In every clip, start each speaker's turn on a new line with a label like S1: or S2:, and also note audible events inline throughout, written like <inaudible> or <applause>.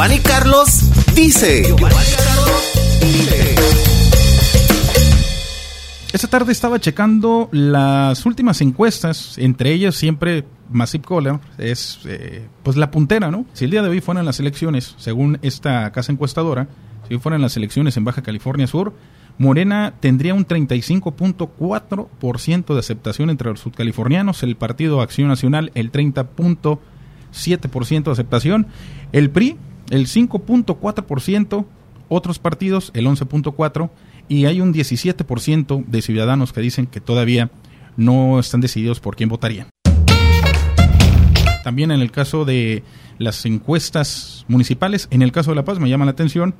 S1: Giovanni Carlos dice.
S2: Esta tarde estaba checando las últimas encuestas, entre ellas siempre Massive Caller es eh, pues la puntera, ¿no? Si el día de hoy fueran las elecciones, según esta casa encuestadora, si hoy fueran las elecciones en Baja California Sur, Morena tendría un 35.4% de aceptación entre los sudcalifornianos, el Partido Acción Nacional el 30.7% de aceptación, el PRI el 5.4%, otros partidos el 11.4% y hay un 17% de ciudadanos que dicen que todavía no están decididos por quién votarían. También en el caso de las encuestas municipales, en el caso de La Paz me llama la atención,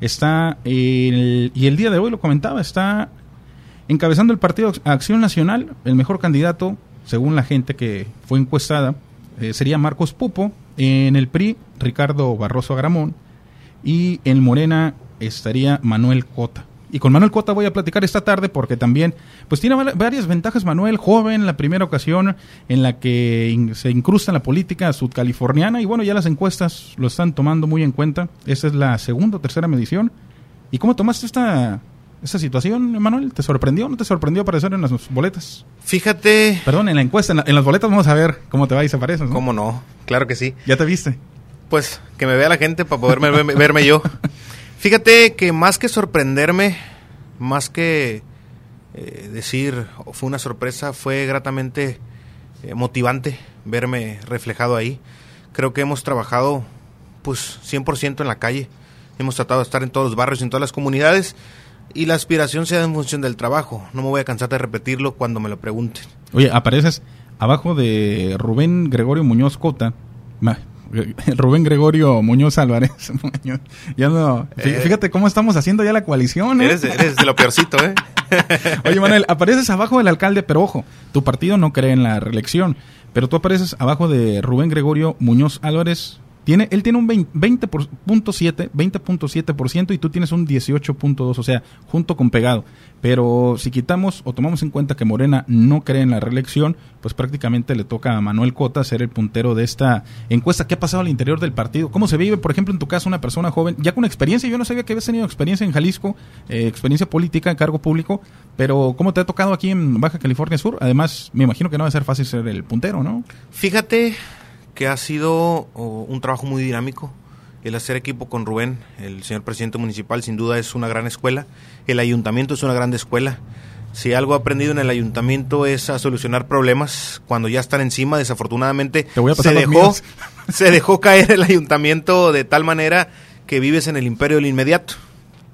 S2: está, el, y el día de hoy lo comentaba, está encabezando el Partido Acción Nacional, el mejor candidato, según la gente que fue encuestada, eh, sería Marcos Pupo, en el PRI, Ricardo Barroso Agramón, y en Morena estaría Manuel Cota. Y con Manuel Cota voy a platicar esta tarde porque también pues tiene varias ventajas Manuel, joven, la primera ocasión en la que se incrusta en la política sudcaliforniana y bueno, ya las encuestas lo están tomando muy en cuenta. Esta es la segunda o tercera medición. ¿Y cómo tomaste esta, esta situación, Manuel? ¿Te sorprendió o no te sorprendió aparecer en las boletas?
S3: Fíjate...
S2: Perdón, en la encuesta, en, las boletas vamos a ver cómo te va y se parece.
S3: ¿Cómo no? Claro que sí.
S2: ¿Ya te viste?
S3: Pues que me vea la gente para poderme verme <laughs> yo. Fíjate que más que sorprenderme, más que eh, decir fue una sorpresa, fue gratamente eh, motivante verme reflejado ahí. Creo que hemos trabajado pues 100% en la calle. Hemos tratado de estar en todos los barrios, en todas las comunidades y la aspiración se da en función del trabajo. No me voy a cansar de repetirlo cuando me lo pregunten.
S2: Oye, apareces abajo de Rubén Gregorio Muñoz Cota. <laughs> Rubén Gregorio Muñoz Álvarez. <laughs> ya no, eh. fíjate cómo estamos haciendo ya la coalición.
S3: ¿eh? Eres, de lo peorcito, ¿eh? <laughs>
S2: Oye, Manuel, apareces abajo del alcalde, pero ojo, tu partido no cree en la reelección, pero tú apareces abajo de Rubén Gregorio Muñoz Álvarez, tiene, él tiene un 20.7, 20.7% y tú tienes un 18.2, o sea, junto con pegado. Pero si quitamos o tomamos en cuenta que Morena no cree en la reelección, pues prácticamente le toca a Manuel Cota ser el puntero de esta encuesta. ¿Qué ha pasado al interior del partido? ¿Cómo se vive, por ejemplo, en tu caso, una persona joven, ya con experiencia? Yo no sabía que habías tenido experiencia en Jalisco, eh, experiencia política, en cargo público, pero ¿cómo te ha tocado aquí en Baja California Sur? Además, me imagino que no va a ser fácil ser el puntero, ¿no?
S3: Fíjate que ha sido un trabajo muy dinámico. El hacer equipo con Rubén, el señor presidente municipal, sin duda es una gran escuela. El ayuntamiento es una gran escuela. Si algo he aprendido en el ayuntamiento es a solucionar problemas cuando ya están encima. Desafortunadamente se dejó, <laughs> se dejó caer el ayuntamiento de tal manera que vives en el imperio del inmediato.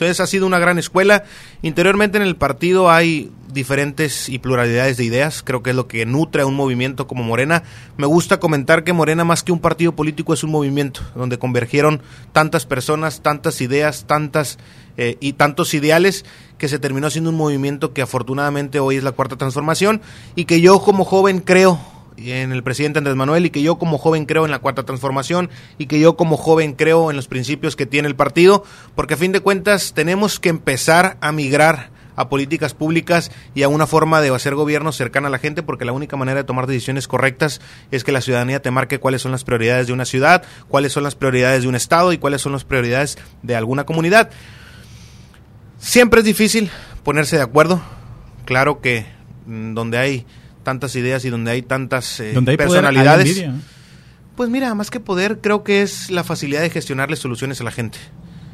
S3: Entonces ha sido una gran escuela. Interiormente en el partido hay diferentes y pluralidades de ideas, creo que es lo que nutre a un movimiento como Morena. Me gusta comentar que Morena más que un partido político es un movimiento donde convergieron tantas personas, tantas ideas, tantas eh, y tantos ideales que se terminó siendo un movimiento que afortunadamente hoy es la cuarta transformación y que yo como joven creo en el presidente Andrés Manuel y que yo como joven creo en la cuarta transformación y que yo como joven creo en los principios que tiene el partido, porque a fin de cuentas tenemos que empezar a migrar a políticas públicas y a una forma de hacer gobierno cercana a la gente, porque la única manera de tomar decisiones correctas es que la ciudadanía te marque cuáles son las prioridades de una ciudad, cuáles son las prioridades de un estado y cuáles son las prioridades de alguna comunidad. Siempre es difícil ponerse de acuerdo, claro que mm, donde hay tantas ideas y donde hay tantas eh, personalidades. pues mira, más que poder, creo que es la facilidad de gestionarle soluciones a la gente.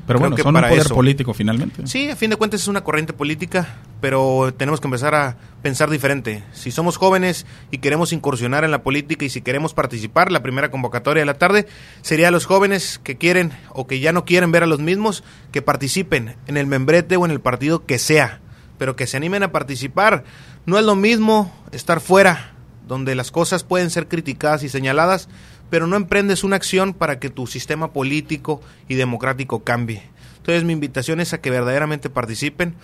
S2: Pero bueno, son un poder político finalmente.
S3: Sí, a fin de cuentas es una corriente política, pero tenemos que empezar a pensar diferente. Si somos jóvenes y queremos incursionar en la política y si queremos participar, la primera convocatoria de la tarde sería a los jóvenes que quieren o que ya no quieren ver a los mismos, que participen en el membrete o en el partido que sea, pero que se animen a participar. No es lo mismo estar fuera, donde las cosas pueden ser criticadas y señaladas, pero no emprendes una acción para que tu sistema político y democrático cambie. Entonces mi invitación es a que verdaderamente participen.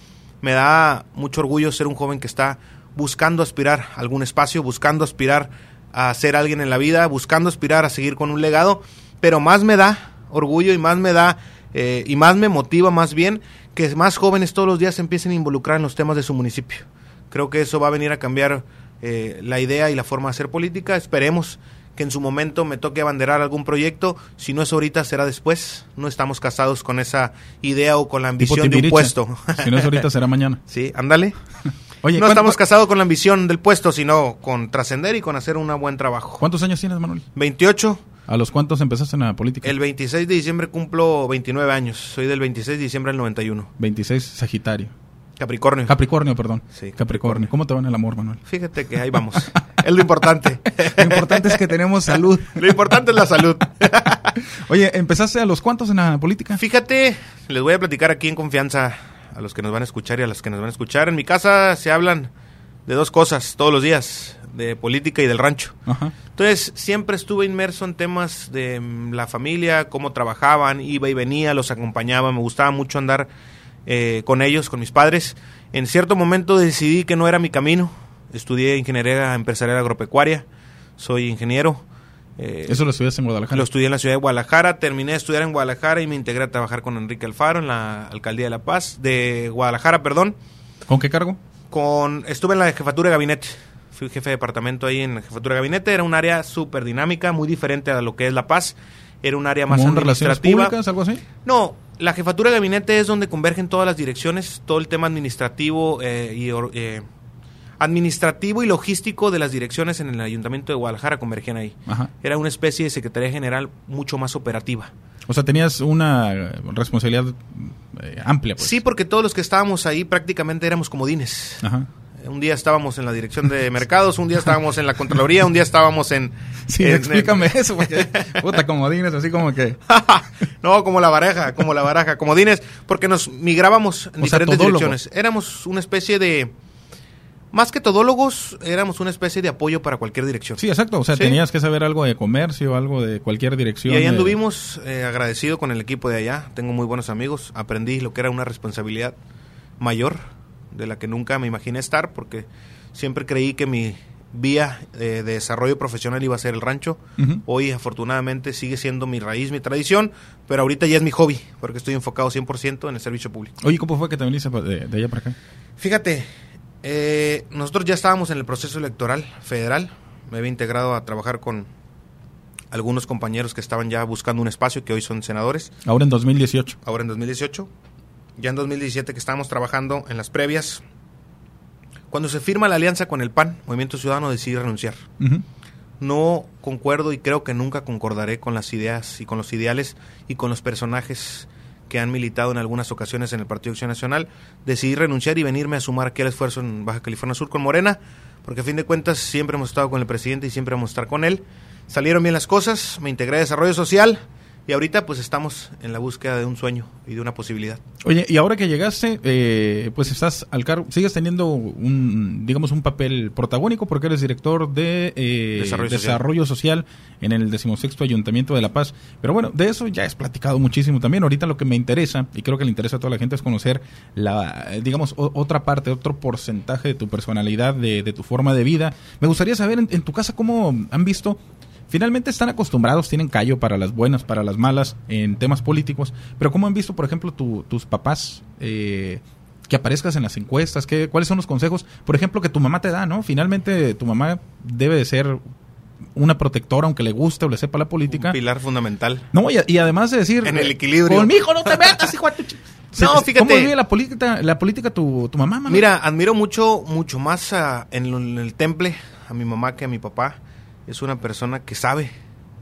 S3: Me da mucho orgullo ser un joven que está buscando aspirar a algún espacio, buscando aspirar a ser alguien en la vida, buscando aspirar a seguir con un legado, pero más me da orgullo y más me da eh, y más me motiva más bien que más jóvenes todos los días se empiecen a involucrar en los temas de su municipio. Creo que eso va a venir a cambiar eh, la idea y la forma de hacer política. Esperemos que en su momento me toque abanderar algún proyecto. Si no es ahorita, será después. No estamos casados con esa idea o con la ambición de un puesto.
S2: Si no es ahorita, será mañana. <laughs>
S3: sí, ándale. <laughs>
S2: Oye,
S3: no
S2: ¿cuán-
S3: estamos casados con la ambición del puesto, sino con trascender y con hacer un buen trabajo.
S2: ¿Cuántos años tienes, Manuel?
S3: 28.
S2: ¿A los cuántos empezaste en la política?
S3: El 26 de diciembre cumplo 29 años. Soy del 26 de diciembre del 91.
S2: 26, Sagitario.
S3: Capricornio.
S2: Capricornio, perdón.
S3: Sí,
S2: Capricornio. ¿Cómo te va en el amor, Manuel?
S3: Fíjate que ahí vamos. <laughs> es lo importante.
S2: Lo importante es que tenemos salud. <laughs>
S3: lo importante es la salud. <laughs>
S2: Oye, ¿empezaste a los cuántos en la política?
S3: Fíjate, les voy a platicar aquí en confianza a los que nos van a escuchar y a las que nos van a escuchar. En mi casa se hablan de dos cosas todos los días, de política y del rancho.
S2: Ajá.
S3: Entonces, siempre estuve inmerso en temas de mm, la familia, cómo trabajaban, iba y venía, los acompañaba, me gustaba mucho andar eh, con ellos, con mis padres. En cierto momento decidí que no era mi camino. Estudié ingeniería empresarial agropecuaria, soy ingeniero. Eh,
S2: Eso lo estudiaste en Guadalajara.
S3: lo estudié en la ciudad de Guadalajara, terminé de estudiar en Guadalajara y me integré a trabajar con Enrique Alfaro en la alcaldía de La Paz, de Guadalajara, perdón.
S2: ¿Con qué cargo?
S3: Con, estuve en la jefatura de gabinete. Fui jefe de departamento ahí en la jefatura de gabinete. Era un área súper dinámica, muy diferente a lo que es La Paz. Era un área más
S2: ¿Como relaciones
S3: administrativa.
S2: públicas, algo así?
S3: No, la jefatura de gabinete es donde convergen todas las direcciones, todo el tema administrativo eh, y eh, administrativo y logístico de las direcciones en el ayuntamiento de Guadalajara convergían ahí.
S2: Ajá.
S3: Era una especie de secretaría general mucho más operativa.
S2: O sea, tenías una responsabilidad eh, amplia, pues.
S3: Sí, porque todos los que estábamos ahí prácticamente éramos comodines.
S2: Ajá.
S3: Un día estábamos en la dirección de mercados, un día estábamos en la Contraloría, un día estábamos en...
S2: Sí,
S3: en-
S2: explícame eso, porque, puta, comodines, así como que... <laughs>
S3: no, como la baraja, como la baraja, comodines, porque nos migrábamos en
S2: O
S3: diferentes direcciones. Éramos una especie de... Más que todólogos, éramos una especie de apoyo para cualquier dirección.
S2: Sí, exacto. O sea,
S3: Sí.
S2: tenías que saber algo de comercio, algo de cualquier dirección.
S3: Y ahí anduvimos eh, agradecido con el equipo de allá. Tengo muy buenos amigos. Aprendí lo que era una responsabilidad mayor de la que nunca me imaginé estar porque siempre creí que mi vía eh, de desarrollo profesional iba a ser el rancho. Hoy afortunadamente sigue siendo mi raíz, mi tradición, pero ahorita ya es mi hobby porque estoy enfocado 100% en el servicio público.
S2: Oye, ¿cómo fue que te viniste de allá para acá?
S3: Fíjate, eh, nosotros ya estábamos en el proceso electoral federal. Me había integrado a trabajar con algunos compañeros que estaban ya buscando un espacio, que hoy son senadores,
S2: Ahora en 2018.
S3: ahora en 2018. Ya en 2017 que estábamos trabajando en las previas. Cuando se firma la alianza con el PAN, Movimiento Ciudadano decidí renunciar. No concuerdo y creo que nunca concordaré con las ideas y con los ideales y con los personajes que han militado en algunas ocasiones en el Partido Acción Nacional. Decidí renunciar y venirme a sumar aquí al esfuerzo en Baja California Sur con Morena, porque a fin de cuentas siempre hemos estado con el presidente y siempre vamos a estar con él. Salieron bien las cosas, me integré a desarrollo social y ahorita pues estamos en la búsqueda de un sueño y de una posibilidad.
S2: Oye, y ahora que llegaste, eh, pues estás al cargo, sigues teniendo un, digamos, un papel protagónico porque eres director de eh,
S3: Desarrollo social.
S2: desarrollo social en el decimosexto Ayuntamiento de La Paz. Pero bueno, de eso ya has platicado muchísimo también. Ahorita lo que me interesa, y creo que le interesa a toda la gente, es conocer la, digamos, o- otra parte, otro porcentaje de tu personalidad, de, de tu forma de vida. Me gustaría saber en, en tu casa cómo han visto Finalmente están acostumbrados, tienen callo para las buenas, para las malas en temas políticos, pero ¿cómo han visto, por ejemplo, tu- tus papás eh, que aparezcas en las encuestas? ¿Qué, ¿Cuáles son los consejos? Por ejemplo, que tu mamá te da, ¿no? Finalmente tu mamá debe de ser una protectora, aunque le guste o le sepa la política.
S3: Un pilar fundamental.
S2: No, y, y además de decir...
S3: En el equilibrio.
S2: Con mi hijo no te metas, hijo de tu chi-". <laughs> Se-
S3: No, fíjate.
S2: ¿Cómo vive la política, la política tu, tu mamá, mamá?
S3: Mira, admiro mucho, mucho más a- lo- en el temple a mi mamá que a mi papá. Es una persona que sabe,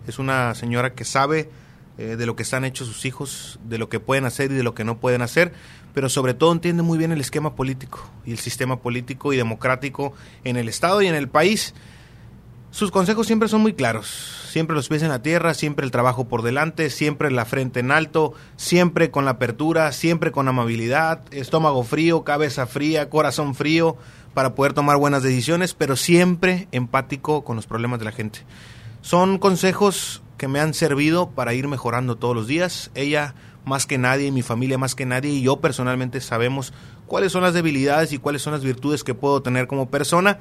S3: es una señora que sabe eh, de lo que están hechos sus hijos, de lo que pueden hacer y de lo que no pueden hacer, pero sobre todo entiende muy bien el esquema político y el sistema político y democrático en el Estado y en el país. Sus consejos siempre son muy claros, siempre los pies en la tierra, siempre el trabajo por delante, siempre la frente en alto, siempre con la apertura, siempre con amabilidad, estómago frío, cabeza fría, corazón frío, para poder tomar buenas decisiones, pero siempre empático con los problemas de la gente. Son consejos que me han servido para ir mejorando todos los días. Ella más que nadie, mi familia más que nadie y yo personalmente sabemos cuáles son las debilidades y cuáles son las virtudes que puedo tener como persona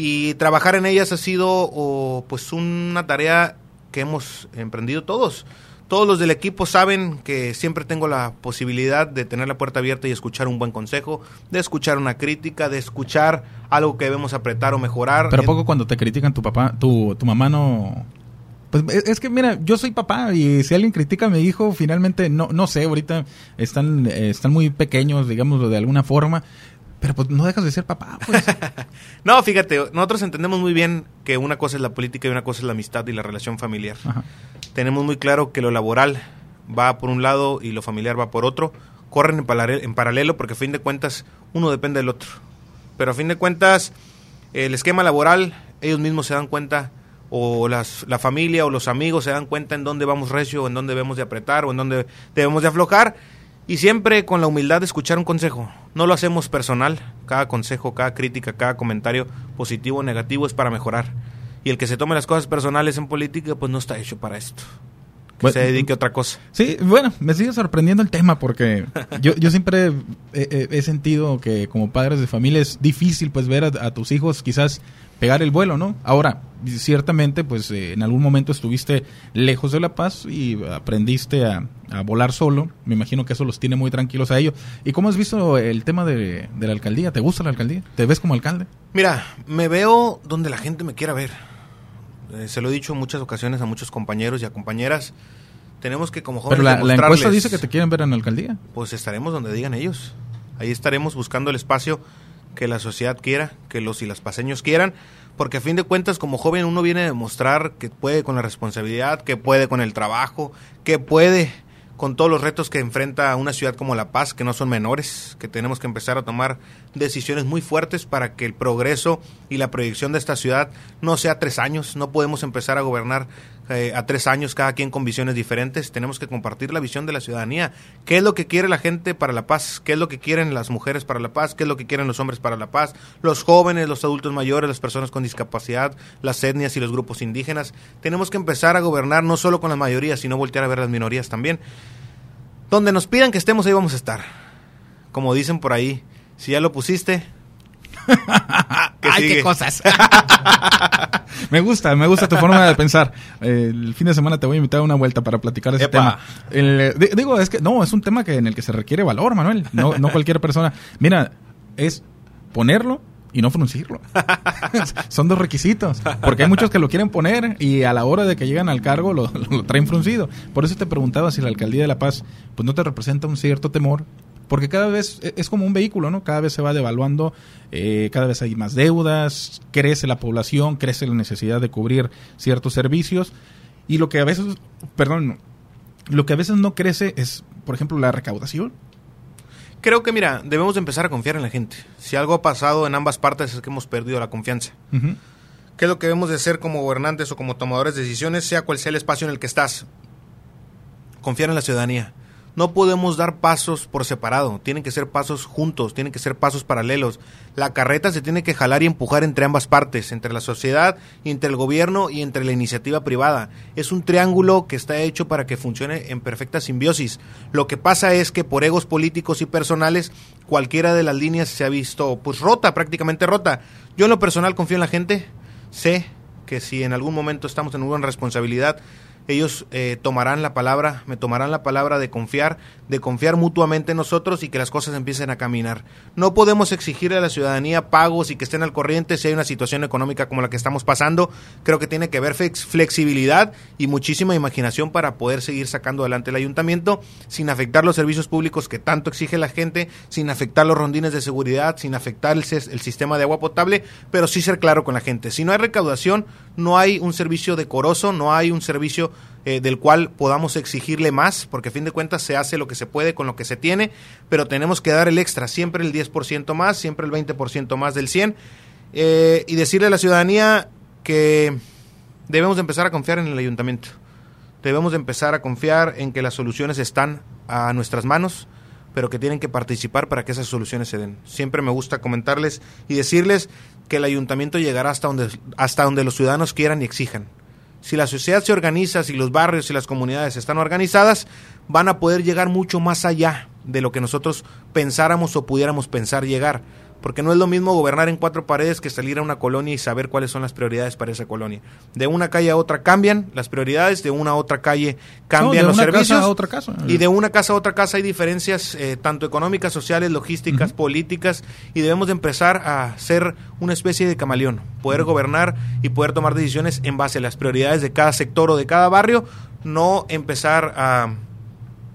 S3: y trabajar en ellas ha sido oh, pues una tarea que hemos emprendido todos. Todos los del equipo saben que siempre tengo la posibilidad de tener la puerta abierta y escuchar un buen consejo, de escuchar una crítica, de escuchar algo que debemos apretar o mejorar.
S2: Pero poco cuando te critican tu papá, tu, tu mamá no, Pues es que mira, yo soy papá y si alguien critica a mi hijo, finalmente no no sé, ahorita están eh, están muy pequeños, digámoslo de alguna forma, pero pues no dejas de ser papá, pues. <laughs>
S3: no, fíjate, nosotros entendemos muy bien que una cosa es la política y una cosa es la amistad y la relación familiar. Tenemos muy claro que lo laboral va por un lado y lo familiar va por otro. Corren en, en paralelo porque a fin de cuentas uno depende del otro. Pero a fin de cuentas el esquema laboral ellos mismos se dan cuenta o las, la familia o los amigos se dan cuenta en dónde vamos recio, en dónde debemos de apretar o en dónde debemos de aflojar. Y siempre con la humildad de escuchar un consejo. No lo hacemos personal. Cada consejo, cada crítica, cada comentario positivo o negativo es para mejorar. Y el que se tome las cosas personales en política, pues no está hecho para esto. Que se dedique a otra cosa.
S2: Sí, bueno, me sigue sorprendiendo el tema porque <laughs> yo, yo siempre he, sentido que como padres de familia es difícil pues ver a tus hijos quizás pegar el vuelo, ¿no? Ahora, ciertamente, pues eh, en algún momento estuviste lejos de La Paz y aprendiste a, volar solo. Me imagino que eso los tiene muy tranquilos a ellos. ¿Y cómo has visto el tema de, la alcaldía? ¿Te gusta la alcaldía? ¿Te ves como alcalde?
S3: Mira, me veo donde la gente me quiera ver. Eh, se lo he dicho en muchas ocasiones a muchos compañeros y a compañeras. Tenemos que como jóvenes
S2: Pero la, la encuesta dice que te quieren ver en la alcaldía.
S3: Pues estaremos donde digan ellos. Ahí estaremos buscando el espacio que la sociedad quiera, que los y las paseños quieran, porque a fin de cuentas como joven uno viene a demostrar que puede con la responsabilidad, que puede con el trabajo, que puede con todos los retos que enfrenta una ciudad como La Paz, que no son menores, que tenemos que empezar a tomar decisiones muy fuertes para que el progreso y la proyección de esta ciudad no sea tres años, no podemos empezar a gobernar eh, a tres años, cada quien con visiones diferentes. Tenemos que compartir la visión de la ciudadanía. ¿Qué es lo que quiere la gente para la paz? ¿Qué es lo que quieren las mujeres para la paz? ¿Qué es lo que quieren los hombres para la paz? Los jóvenes, los adultos mayores, las personas con discapacidad, las etnias y los grupos indígenas. Tenemos que empezar a gobernar no solo con las mayorías, sino voltear a ver las minorías también. Donde nos pidan que estemos, ahí vamos a estar. Como dicen por ahí, si ya lo pusiste, <laughs>
S2: ¡Ay, qué cosas! <laughs> me gusta, me gusta tu forma de pensar. el fin de semana te voy a invitar a una vuelta para platicar ese tema. digo, es que no, es un tema que en el que se requiere valor, Manuel. No, no cualquier persona. Mira, es ponerlo y no fruncirlo. <laughs> Son dos requisitos. Porque hay muchos que lo quieren poner y a la hora de que llegan al cargo lo, lo, traen fruncido. Por eso te preguntaba si la alcaldía de La Paz pues no te representa un cierto temor porque cada vez e, es como un vehículo, ¿no? Cada vez se va devaluando, eh, cada vez hay más deudas, crece la población, crece la necesidad de cubrir ciertos servicios y lo que a veces, perdón, lo que a veces no crece es, por ejemplo, la recaudación.
S3: Creo que, mira, debemos empezar a confiar en la gente. Si algo ha pasado en ambas partes es que hemos perdido la confianza. ¿Qué es lo que debemos de hacer como gobernantes o como tomadores de decisiones, sea cual sea el espacio en el que estás? Confiar en la ciudadanía no podemos dar pasos por separado, tienen que ser pasos juntos, tienen que ser pasos paralelos. La carreta se tiene que jalar y empujar entre ambas partes, entre la sociedad, entre el gobierno y entre la iniciativa privada. Es un triángulo que está hecho para que funcione en perfecta simbiosis. Lo que pasa es que por egos políticos y personales, cualquiera de las líneas se ha visto pues rota, prácticamente rota. Yo en lo personal confío en la gente, sé que si en algún momento estamos en una responsabilidad, ellos eh, tomarán la palabra, me tomarán la palabra de confiar, de confiar mutuamente en nosotros y que las cosas empiecen a caminar. No podemos exigirle a la ciudadanía pagos y que estén al corriente si hay una situación económica como la que estamos pasando. Creo que tiene que haber flexibilidad y muchísima imaginación para poder seguir sacando adelante el ayuntamiento sin afectar los servicios públicos que tanto exige la gente, sin afectar los rondines de seguridad, sin afectar el, el sistema de agua potable, pero sí ser claro con la gente. Si no hay recaudación, no hay un servicio decoroso, no hay un servicio eh, del cual podamos exigirle más, porque a fin de cuentas se hace lo que se puede con lo que se tiene, pero tenemos que dar el extra, siempre el 10% más, siempre el 20% más del 100, eh, y decirle a la ciudadanía que debemos empezar a confiar en el ayuntamiento, debemos empezar a confiar en que las soluciones están a nuestras manos, pero que tienen que participar para que esas soluciones se den. Siempre me gusta comentarles y decirles que el ayuntamiento llegará hasta donde, hasta donde los ciudadanos quieran y exijan si la sociedad se organiza, si los barrios y las comunidades están organizadas, van a poder llegar mucho más allá de lo que nosotros pensáramos o pudiéramos pensar llegar. Porque no es lo mismo gobernar en cuatro paredes que salir a una colonia y saber cuáles son las prioridades para esa colonia. De una calle a otra cambian las prioridades, de una a otra calle cambian
S2: No,
S3: los
S2: una
S3: servicios.
S2: casa a otra casa.
S3: Y de una casa a otra casa hay diferencias eh, tanto económicas, sociales, logísticas, políticas, y debemos de empezar a ser una especie de camaleón, poder gobernar y poder tomar decisiones en base a las prioridades de cada sector o de cada barrio, no empezar a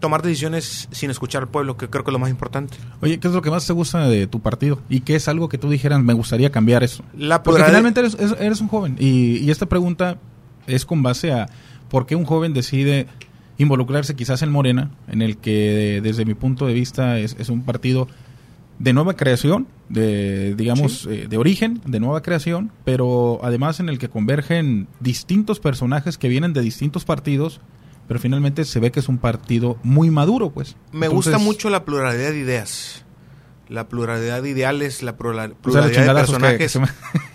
S3: tomar decisiones sin escuchar al pueblo, que creo que es lo más importante.
S2: Oye, ¿qué es lo que más te gusta de tu partido? ¿Y qué es algo que tú dijeras, me gustaría cambiar eso?
S3: La
S2: Porque finalmente eres, eres- un joven. Y, y esta pregunta es con base a por qué un joven decide involucrarse quizás en Morena, en el que desde mi punto de vista es, es un partido de nueva creación, de digamos eh, de origen, de nueva creación, pero además en el que convergen distintos personajes que vienen de distintos partidos, pero finalmente se ve que es un partido muy maduro, pues.
S3: Me
S2: Entonces,
S3: gusta mucho la pluralidad de ideas, la pluralidad de ideales, la pluralidad de
S2: chingadazos que- que
S3: personajes.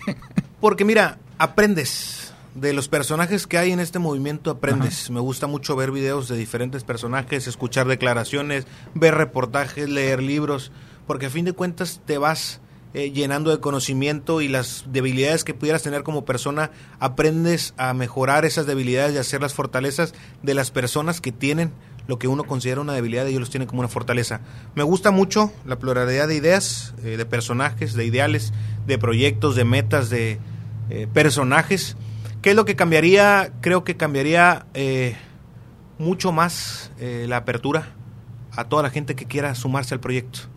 S2: me- <laughs>
S3: Porque mira, aprendes de los personajes que hay en este movimiento, aprendes. Me gusta mucho ver videos de diferentes personajes, escuchar declaraciones, ver reportajes, leer libros, porque a fin de cuentas te vas eh, llenando de conocimiento y las debilidades que pudieras tener como persona, aprendes a mejorar esas debilidades y hacer las fortalezas de las personas que tienen lo que uno considera una debilidad y ellos los tienen como una fortaleza. Me gusta mucho la pluralidad de ideas, eh, de personajes, de ideales, de proyectos, de metas, de eh, personajes. ¿Qué es lo que cambiaría? Creo que cambiaría mucho más la apertura a toda la gente que quiera sumarse al proyecto.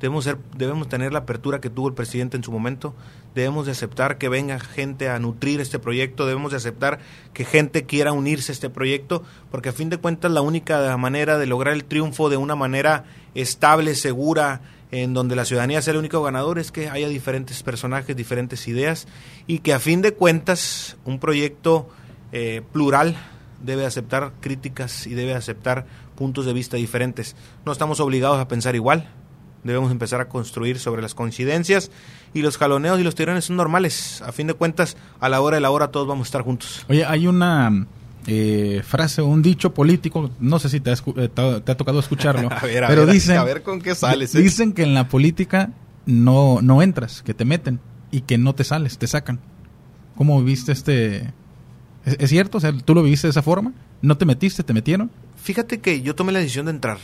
S3: Debemos, ser, debemos tener la apertura que tuvo el presidente en su momento. Debemos de aceptar que venga gente a nutrir este proyecto. Debemos de aceptar que gente quiera unirse a este proyecto, porque a fin de cuentas la única manera de lograr el triunfo de una manera estable, segura, en donde la ciudadanía sea el único ganador, es que haya diferentes personajes, diferentes ideas, y que a fin de cuentas un proyecto eh, plural debe aceptar críticas y debe aceptar puntos de vista diferentes. No estamos obligados a pensar igual, debemos empezar a construir sobre las coincidencias y los jaloneos y los tirones son normales. A fin de cuentas, a la hora de la hora todos vamos a estar juntos.
S2: Oye, hay una eh, frase, un dicho político, no sé si te ha, eh, te ha- tocado escucharlo, <laughs>
S3: A ver, a
S2: pero
S3: ver,
S2: dicen,
S3: a ver con qué sales, ¿eh?
S2: dicen que en la política no, no entras, que te meten y que no te sales, te sacan. ¿Cómo viviste este...? ¿Es, es cierto? O sea, ¿tú lo viviste de esa forma? ¿No te metiste, te metieron?
S3: Fíjate que yo tomé la decisión de entrar.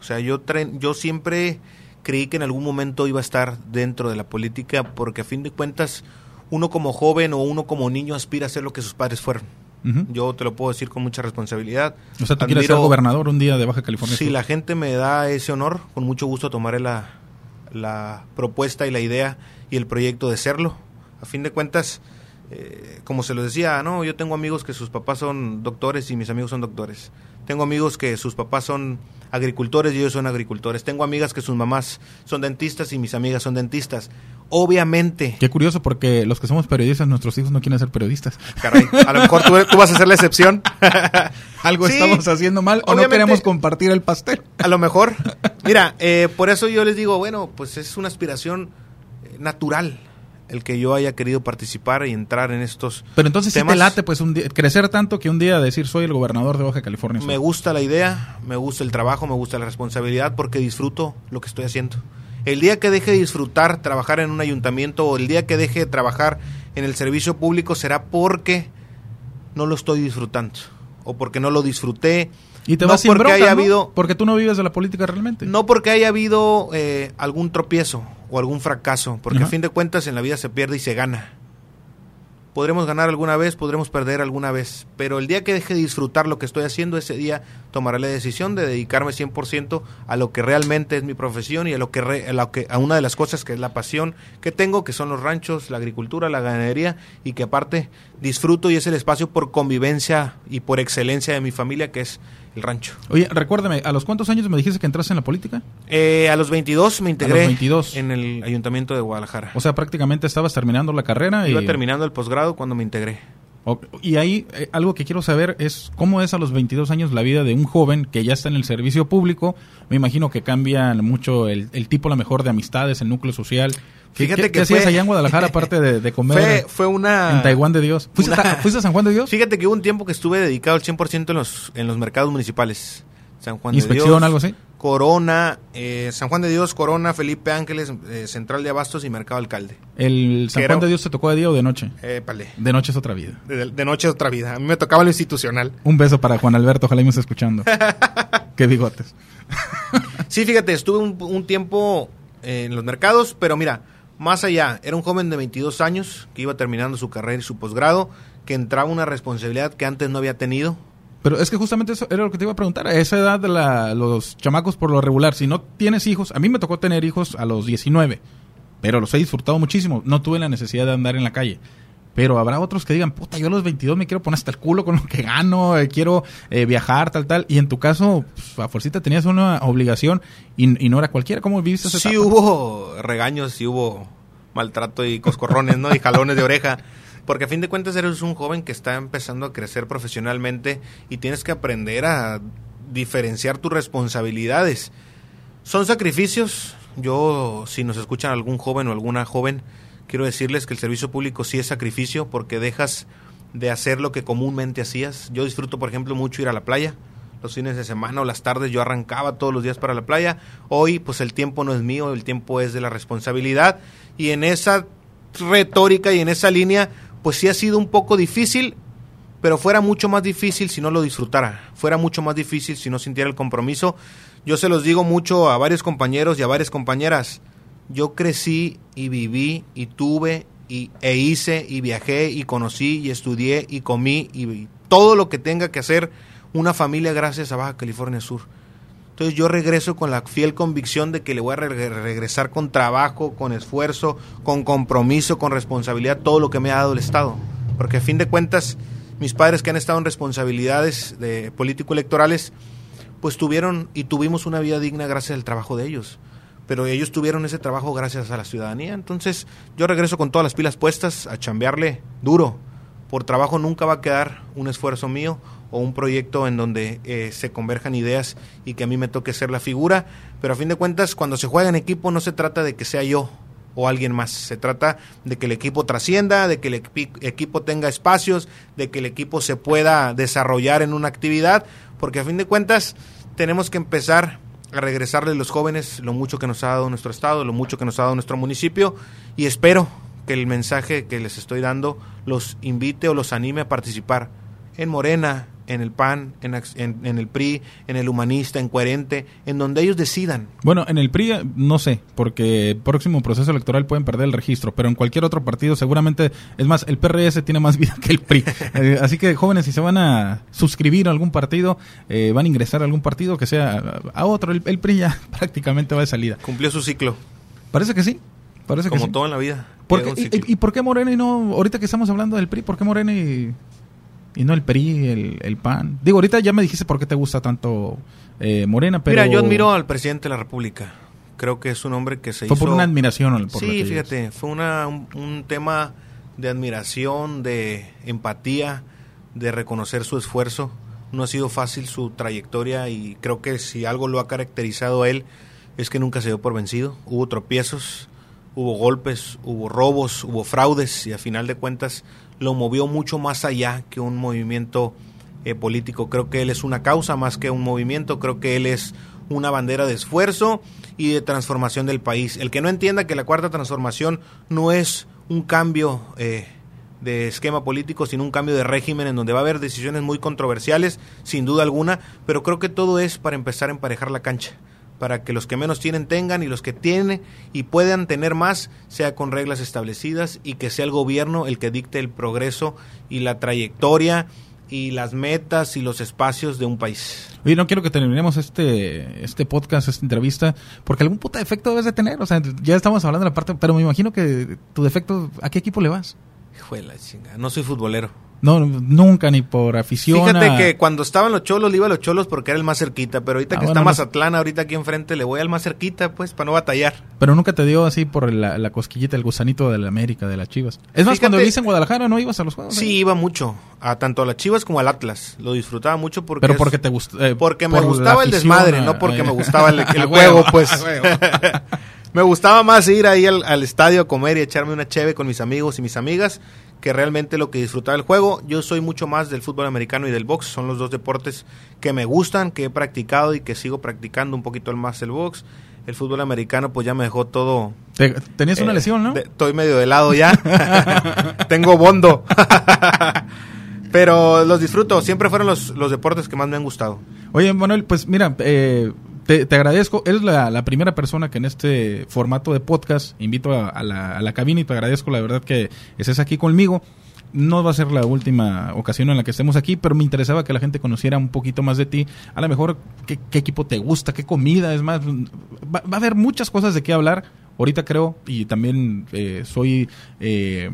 S3: O sea, yo, yo siempre creí que en algún momento iba a estar dentro de la política porque a fin de cuentas uno como joven o uno como niño aspira a ser lo que sus padres fueron. Yo te lo puedo decir con mucha responsabilidad.
S2: O sea, tú quieres ser gobernador un día de Baja California
S3: Si
S2: Sur.
S3: la gente me da ese honor, con mucho gusto tomaré la, la propuesta y la idea y el proyecto de serlo. A fin de cuentas, eh, como se lo decía, no, yo tengo amigos que sus papás son doctores y mis amigos son doctores. Tengo amigos que sus papás son agricultores y ellos son agricultores. Tengo amigas que sus mamás son dentistas y mis amigas son dentistas. Obviamente,
S2: Qué curioso, porque los que somos periodistas, nuestros hijos no quieren ser periodistas.
S3: caray, a lo mejor tú, tú vas a ser la excepción. <laughs>
S2: Algo
S3: Sí,
S2: estamos haciendo mal o no queremos compartir el pastel.
S3: A lo mejor. <laughs> Mira, eh, por eso yo les digo, bueno, pues es una aspiración eh, natural el que yo haya querido participar y entrar en estos
S2: Pero entonces
S3: temas.
S2: te late, pues, un día- crecer tanto que un día decir soy el gobernador de Baja California Sur.
S3: Me gusta la idea, me gusta el trabajo, me gusta la responsabilidad porque disfruto lo que estoy haciendo. El día que deje de disfrutar trabajar en un ayuntamiento o el día que deje de trabajar en el servicio público será porque no lo estoy disfrutando o porque no lo disfruté.
S2: Y te
S3: no
S2: vas sin
S3: porque
S2: bronca,
S3: haya
S2: ¿no?
S3: habido
S2: Porque tú no vives de la política realmente.
S3: No porque haya habido eh, algún tropiezo o algún fracaso, porque
S2: Ajá.
S3: a fin de cuentas en la vida se pierde y se gana. Podremos ganar alguna vez, podremos perder alguna vez, pero el día que deje de disfrutar lo que estoy haciendo, ese día tomaré la decisión de dedicarme 100% a lo que realmente es mi profesión y a lo que, re- a lo que a una de las cosas que es la pasión que tengo, que son los ranchos, la agricultura, la ganadería y que aparte disfruto y es el espacio por convivencia y por excelencia de mi familia que es el rancho.
S2: Oye, recuérdame, ¿a los cuántos años me dijiste que entraste en la política?
S3: Eh, a los 22 me integré
S2: 22.
S3: en el ayuntamiento de Guadalajara.
S2: O sea, prácticamente estabas terminando la carrera y...
S3: Iba terminando el posgrado cuando me integré.
S2: Y ahí eh, algo que quiero saber es cómo es a los 22 años la vida de un joven que ya está en el servicio público. Me imagino que cambia mucho el, el tipo, a lo mejor, de amistades, el núcleo social. ¿Qué-
S3: Fíjate
S2: qué,
S3: que
S2: qué hacías
S3: fue-
S2: allá en Guadalajara aparte de, de comer
S3: Fue, fue una...
S2: en Taiwán de Dios? ¿Fuiste,
S3: una-
S2: a, fuiste a San Juan de Dios?
S3: Fíjate que hubo un tiempo que estuve dedicado al 100% en los, en los mercados municipales. San Juan
S2: ¿Inspección,
S3: de Dios,
S2: algo así?
S3: Corona, eh, San Juan de Dios, Corona, Felipe Ángeles, eh, Central de Abastos y Mercado Alcalde.
S2: ¿El San Juan de Dios te tocó de día o de noche?
S3: Épale.
S2: De noche es otra vida.
S3: De, de noche otra vida. A mí me tocaba lo institucional.
S2: Un beso para Juan Alberto, ojalá me esté escuchando. <laughs> Qué bigotes. <laughs>
S3: Sí, fíjate, estuve un, un tiempo eh, en los mercados, pero mira, más allá, era un joven de 22 años que iba terminando su carrera y su posgrado, que entraba una responsabilidad que antes no había tenido.
S2: Pero es que justamente eso era lo que te iba a preguntar. A esa edad, de la, los chamacos por lo regular, si no tienes hijos, a mí me tocó tener hijos a los 19, pero los he disfrutado muchísimo. No tuve la necesidad de andar en la calle. Pero habrá otros que digan, puta, yo a los 22 me quiero poner hasta el culo con lo que gano, eh, quiero eh, viajar, tal, tal. Y en tu caso, pues, a fuercita tenías una obligación y, y no era cualquiera. ¿Cómo viviste esa
S3: Sí
S2: etapa?
S3: hubo regaños, sí hubo maltrato y coscorrones, ¿no? Y jalones de oreja. <laughs> Porque a fin de cuentas eres un joven que está empezando a crecer profesionalmente y tienes que aprender a diferenciar tus responsabilidades. Son sacrificios. Yo, si nos escuchan algún joven o alguna joven, quiero decirles que el servicio público sí es sacrificio porque dejas de hacer lo que comúnmente hacías. Yo disfruto, por ejemplo, mucho ir a la playa. Los fines de semana o las tardes yo arrancaba todos los días para la playa. Hoy, pues el tiempo no es mío, el tiempo es de la responsabilidad. Y en esa retórica y en esa línea, pues sí ha sido un poco difícil, pero fuera mucho más difícil si no lo disfrutara, fuera mucho más difícil si no sintiera el compromiso. Yo se los digo mucho a varios compañeros y a varias compañeras, yo crecí y viví y tuve y, e hice y viajé y conocí y estudié y comí y todo lo que tenga que hacer una familia gracias a Baja California Sur. Entonces yo regreso con la fiel convicción de que le voy a re- regresar con trabajo, con esfuerzo, con compromiso, con responsabilidad, todo lo que me ha dado el Estado. Porque a fin de cuentas, mis padres que han estado en responsabilidades de político-electorales, pues tuvieron y tuvimos una vida digna gracias al trabajo de ellos. Pero ellos tuvieron ese trabajo gracias a la ciudadanía. Entonces yo regreso con todas las pilas puestas a chambearle duro. Por trabajo nunca va a quedar un esfuerzo mío o un proyecto en donde eh, se converjan ideas y que a mí me toque ser la figura. Pero a fin de cuentas, cuando se juega en equipo no se trata de que sea yo o alguien más. Se trata de que el equipo trascienda, de que el equi- equipo tenga espacios, de que el equipo se pueda desarrollar en una actividad, porque a fin de cuentas tenemos que empezar a regresarle a los jóvenes lo mucho que nos ha dado nuestro estado, lo mucho que nos ha dado nuestro municipio y espero que el mensaje que les estoy dando los invite o los anime a participar en Morena, en el PAN, en, en- en el PRI, en el Humanista, en Coherente, en donde ellos decidan.
S2: Bueno, en el PRI no sé, porque próximo proceso electoral pueden perder el registro, pero en cualquier otro partido seguramente, es más, el PRS tiene más <laughs> vida que el PRI. Eh, así que jóvenes, si se van a suscribir a algún partido, eh, van a ingresar a algún partido que sea a otro, el, el PRI ya <laughs> prácticamente va de salida.
S3: Cumplió su ciclo,
S2: Parece que sí, parece que
S3: como
S2: sí.
S3: todo en la vida.
S2: ¿Por
S3: llega
S2: qué-
S3: un ciclo.
S2: y, y por qué Morena y no, ahorita que estamos hablando del PRI, por qué Morena y, y no el PRI, el, el PAN? Digo, ahorita ya me dijiste por qué te gusta tanto eh, Morena, pero...
S3: Mira, yo admiro al presidente de la República. Creo que es un hombre que se
S2: Fue
S3: hizo...
S2: por una admiración. Por
S3: sí, fíjate, fue una, un, un tema de admiración, de empatía, de reconocer su esfuerzo. No ha sido fácil su trayectoria y creo que si algo lo ha caracterizado a él es que nunca se dio por vencido. Hubo tropiezos, hubo golpes, hubo robos, hubo fraudes y a final de cuentas lo movió mucho más allá que un movimiento eh, político. Creo que él es una causa más que un movimiento, creo que él es una bandera de esfuerzo y de transformación del país. El que no entienda que la cuarta transformación no es un cambio eh, de esquema político, sino un cambio de régimen en donde va a haber decisiones muy controversiales, sin duda alguna, pero creo que todo es para empezar a emparejar la cancha para que los que menos tienen tengan y los que tienen y puedan tener más sea con reglas establecidas y que sea el gobierno el que dicte el progreso y la trayectoria y las metas y los espacios de un país.
S2: Oye, no quiero que terminemos este este podcast, esta entrevista, porque algún puta defecto debes de tener. O sea, ya estamos hablando de la parte, pero me imagino que tu defecto, ¿a qué equipo le vas?
S3: Hijo de la chinga, no soy futbolero.
S2: No, nunca, ni por afición.
S3: Fíjate
S2: a-
S3: que cuando estaban los cholos le iba a los cholos porque era el más cerquita, pero ahorita
S2: Ah,
S3: que
S2: bueno,
S3: está Mazatlán, ahorita aquí enfrente, le voy al más cerquita, pues, para no batallar.
S2: Pero nunca te dio así por la, la cosquillita, el gusanito de la América, de las Chivas. Es más,
S3: Fíjate-
S2: cuando viviste en Guadalajara, ¿no ibas a los juegos?
S3: Sí, iba mucho, a tanto a las Chivas como al Atlas. Lo disfrutaba mucho porque
S2: Pero
S3: es-
S2: porque te gustó. eh,
S3: Porque me
S2: por
S3: gustaba el desmadre,
S2: a-
S3: no porque
S2: a-
S3: me gustaba el, <laughs> juego, pues. <laughs> me gustaba más ir ahí al, al estadio a comer y echarme una cheve con mis amigos y mis amigas que realmente lo que disfrutaba el juego. Yo soy mucho más del fútbol americano y del box, son los dos deportes que me gustan, que he practicado y que sigo practicando un poquito más el box. El fútbol americano pues ya me dejó todo...
S2: Tenías una
S3: eh,
S2: lesión, ¿no?
S3: de- estoy medio de lado ya. <laughs> <laughs> Tengo bondo. <laughs> Pero los disfruto, siempre fueron los, los deportes que más me han gustado.
S2: Oye, Manuel, pues mira, eh, te, agradezco. Eres la, primera persona que en este formato de podcast invito a, a la, a la cabina y te agradezco la verdad que estés aquí conmigo. No va a ser la última ocasión en la que estemos aquí, pero me interesaba que la gente conociera un poquito más de ti. A lo mejor qué, qué equipo te gusta, qué comida, es más, va, va a haber muchas cosas de qué hablar. Ahorita creo, y también eh, soy... Eh,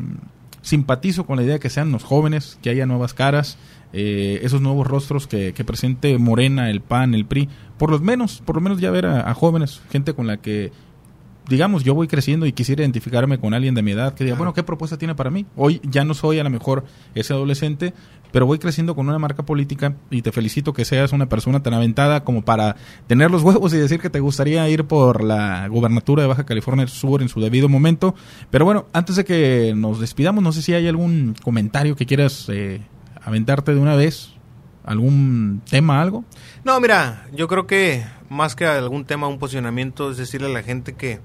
S2: simpatizo con la idea de que sean los jóvenes, que haya nuevas caras, eh, esos nuevos rostros que, que presente Morena, el PAN, el PRI, por lo menos, por lo menos ya ver a, a jóvenes, gente con la que digamos, yo voy creciendo y quisiera identificarme con alguien de mi edad que diga, bueno, ¿qué propuesta tiene para mí? Hoy ya no soy a lo mejor ese adolescente, pero voy creciendo con una marca política y te felicito que seas una persona tan aventada como para tener los huevos y decir que te gustaría ir por la gubernatura de Baja California Sur en su debido momento. Pero bueno, antes de que nos despidamos, no sé si hay algún comentario que quieras eh, aventarte de una vez, algún tema, algo.
S3: No, mira, yo creo que más que algún tema, un posicionamiento, es decirle a la gente que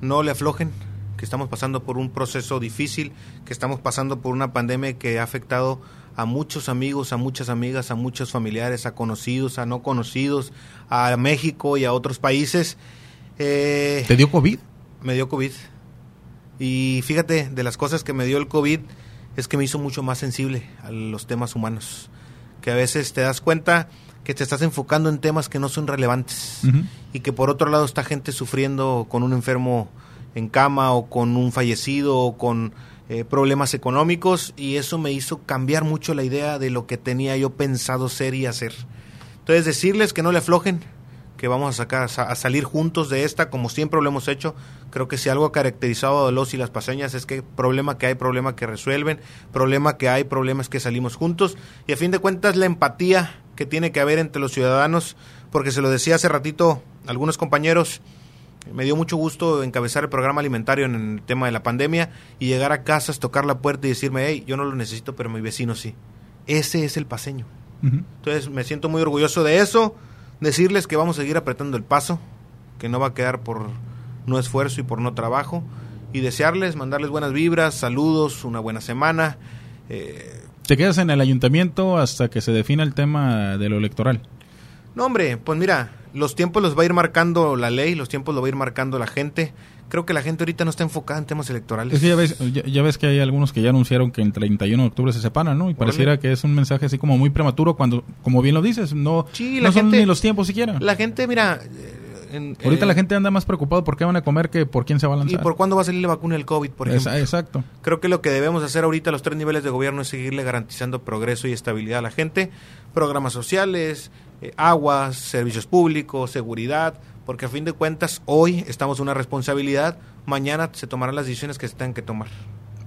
S3: no le aflojen, que estamos pasando por un proceso difícil, que estamos pasando por una pandemia que ha afectado a muchos amigos, a muchas amigas, a muchos familiares, a conocidos, a no conocidos, a México y a otros países. Eh,
S2: ¿Te dio COVID?
S3: me dio COVID. Y fíjate, de las cosas que me dio el COVID es que me hizo mucho más sensible a los temas humanos. Que a veces te das cuenta que te estás enfocando en temas que no son relevantes. Y que por otro lado está gente sufriendo con un enfermo en cama o con un fallecido o con eh, problemas económicos. Y eso me hizo cambiar mucho la idea de lo que tenía yo pensado ser y hacer. Entonces decirles que no le aflojen, que vamos a sacar a salir juntos de esta como siempre lo hemos hecho. Creo que si algo ha caracterizado a los y las paseñas es que problema que hay, problema que resuelven, problema que hay, problemas que salimos juntos y a fin de cuentas la empatía que tiene que haber entre los ciudadanos, porque se lo decía hace ratito a algunos compañeros, me dio mucho gusto encabezar el programa alimentario en el tema de la pandemia y llegar a casas, tocar la puerta y decirme, hey, yo no lo necesito, pero mi vecino sí. Ese es el paseño. Entonces me siento muy orgulloso de eso. Decirles que vamos a seguir apretando el paso, que no va a quedar por no esfuerzo y por no trabajo. Y desearles, mandarles buenas vibras, saludos, una buena semana. Eh,
S2: ¿Te quedas en el ayuntamiento hasta que se defina el tema de lo electoral?
S3: no, hombre, pues mira, los tiempos los va a ir marcando la ley, los tiempos los va a ir marcando la gente. Creo que la gente ahorita no está enfocada en temas electorales.
S2: Es que ya ves, ya, ya ves que hay algunos que ya anunciaron que el 31 de octubre se separan, ¿no? Y pareciera que es un mensaje así como muy prematuro cuando, como bien lo dices, no,
S3: Sí,
S2: no
S3: la
S2: son
S3: gente-
S2: ni los tiempos siquiera.
S3: La gente, mira... eh, en-
S2: Ahorita
S3: eh,
S2: la gente anda más preocupado por qué van a comer que por quién se va a
S3: ¿Y
S2: lanzar.
S3: por cuándo va a salir la vacuna del COVID, por ejemplo?
S2: Exacto.
S3: Creo que lo que debemos hacer ahorita los tres niveles de gobierno es seguirle garantizando progreso y estabilidad a la gente, programas sociales, eh, aguas, servicios públicos, seguridad, porque a fin de cuentas hoy estamos en una responsabilidad, mañana se tomarán las decisiones que se tengan que tomar.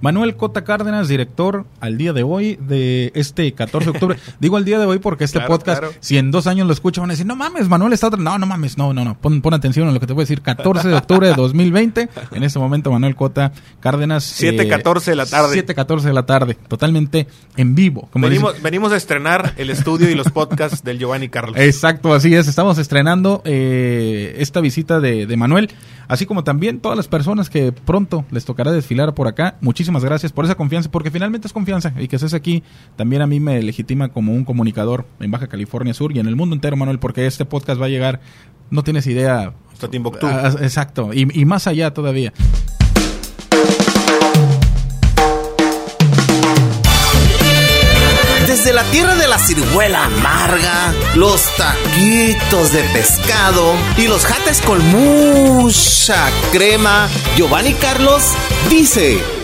S2: Manuel Cota Cárdenas, director al día de hoy de este 14 de octubre. <laughs> Digo al día de hoy porque este
S3: Claro,
S2: podcast,
S3: claro.
S2: si en dos años lo escuchan, van a decir, no mames, Manuel está... tra-". No, no mames, no, no, no. Pon, pon atención a lo que te voy a decir. 14 de octubre de 2020. En este momento, Manuel Cota Cárdenas.
S3: 7:14 de la tarde.
S2: 7.14 de la tarde. Totalmente en vivo. Como dicen.
S3: Venimos, venimos a estrenar el estudio y los podcasts del Giovanni Carlos.
S2: Exacto, así es. Estamos estrenando eh, esta visita de, de Manuel, así como también todas las personas que pronto les tocará desfilar por acá. Muchísimas gracias por esa confianza, porque finalmente es confianza y que estés aquí también a mí me legitima como un comunicador en Baja California Sur y en el mundo entero, Manuel, porque este podcast va a llegar, no tienes idea.
S3: Hasta Timbuktu.
S2: Ah, exacto, y, y más allá todavía.
S1: Desde la tierra de la ciruela amarga, los taquitos de pescado y los jates con mucha crema, Giovanni Carlos dice...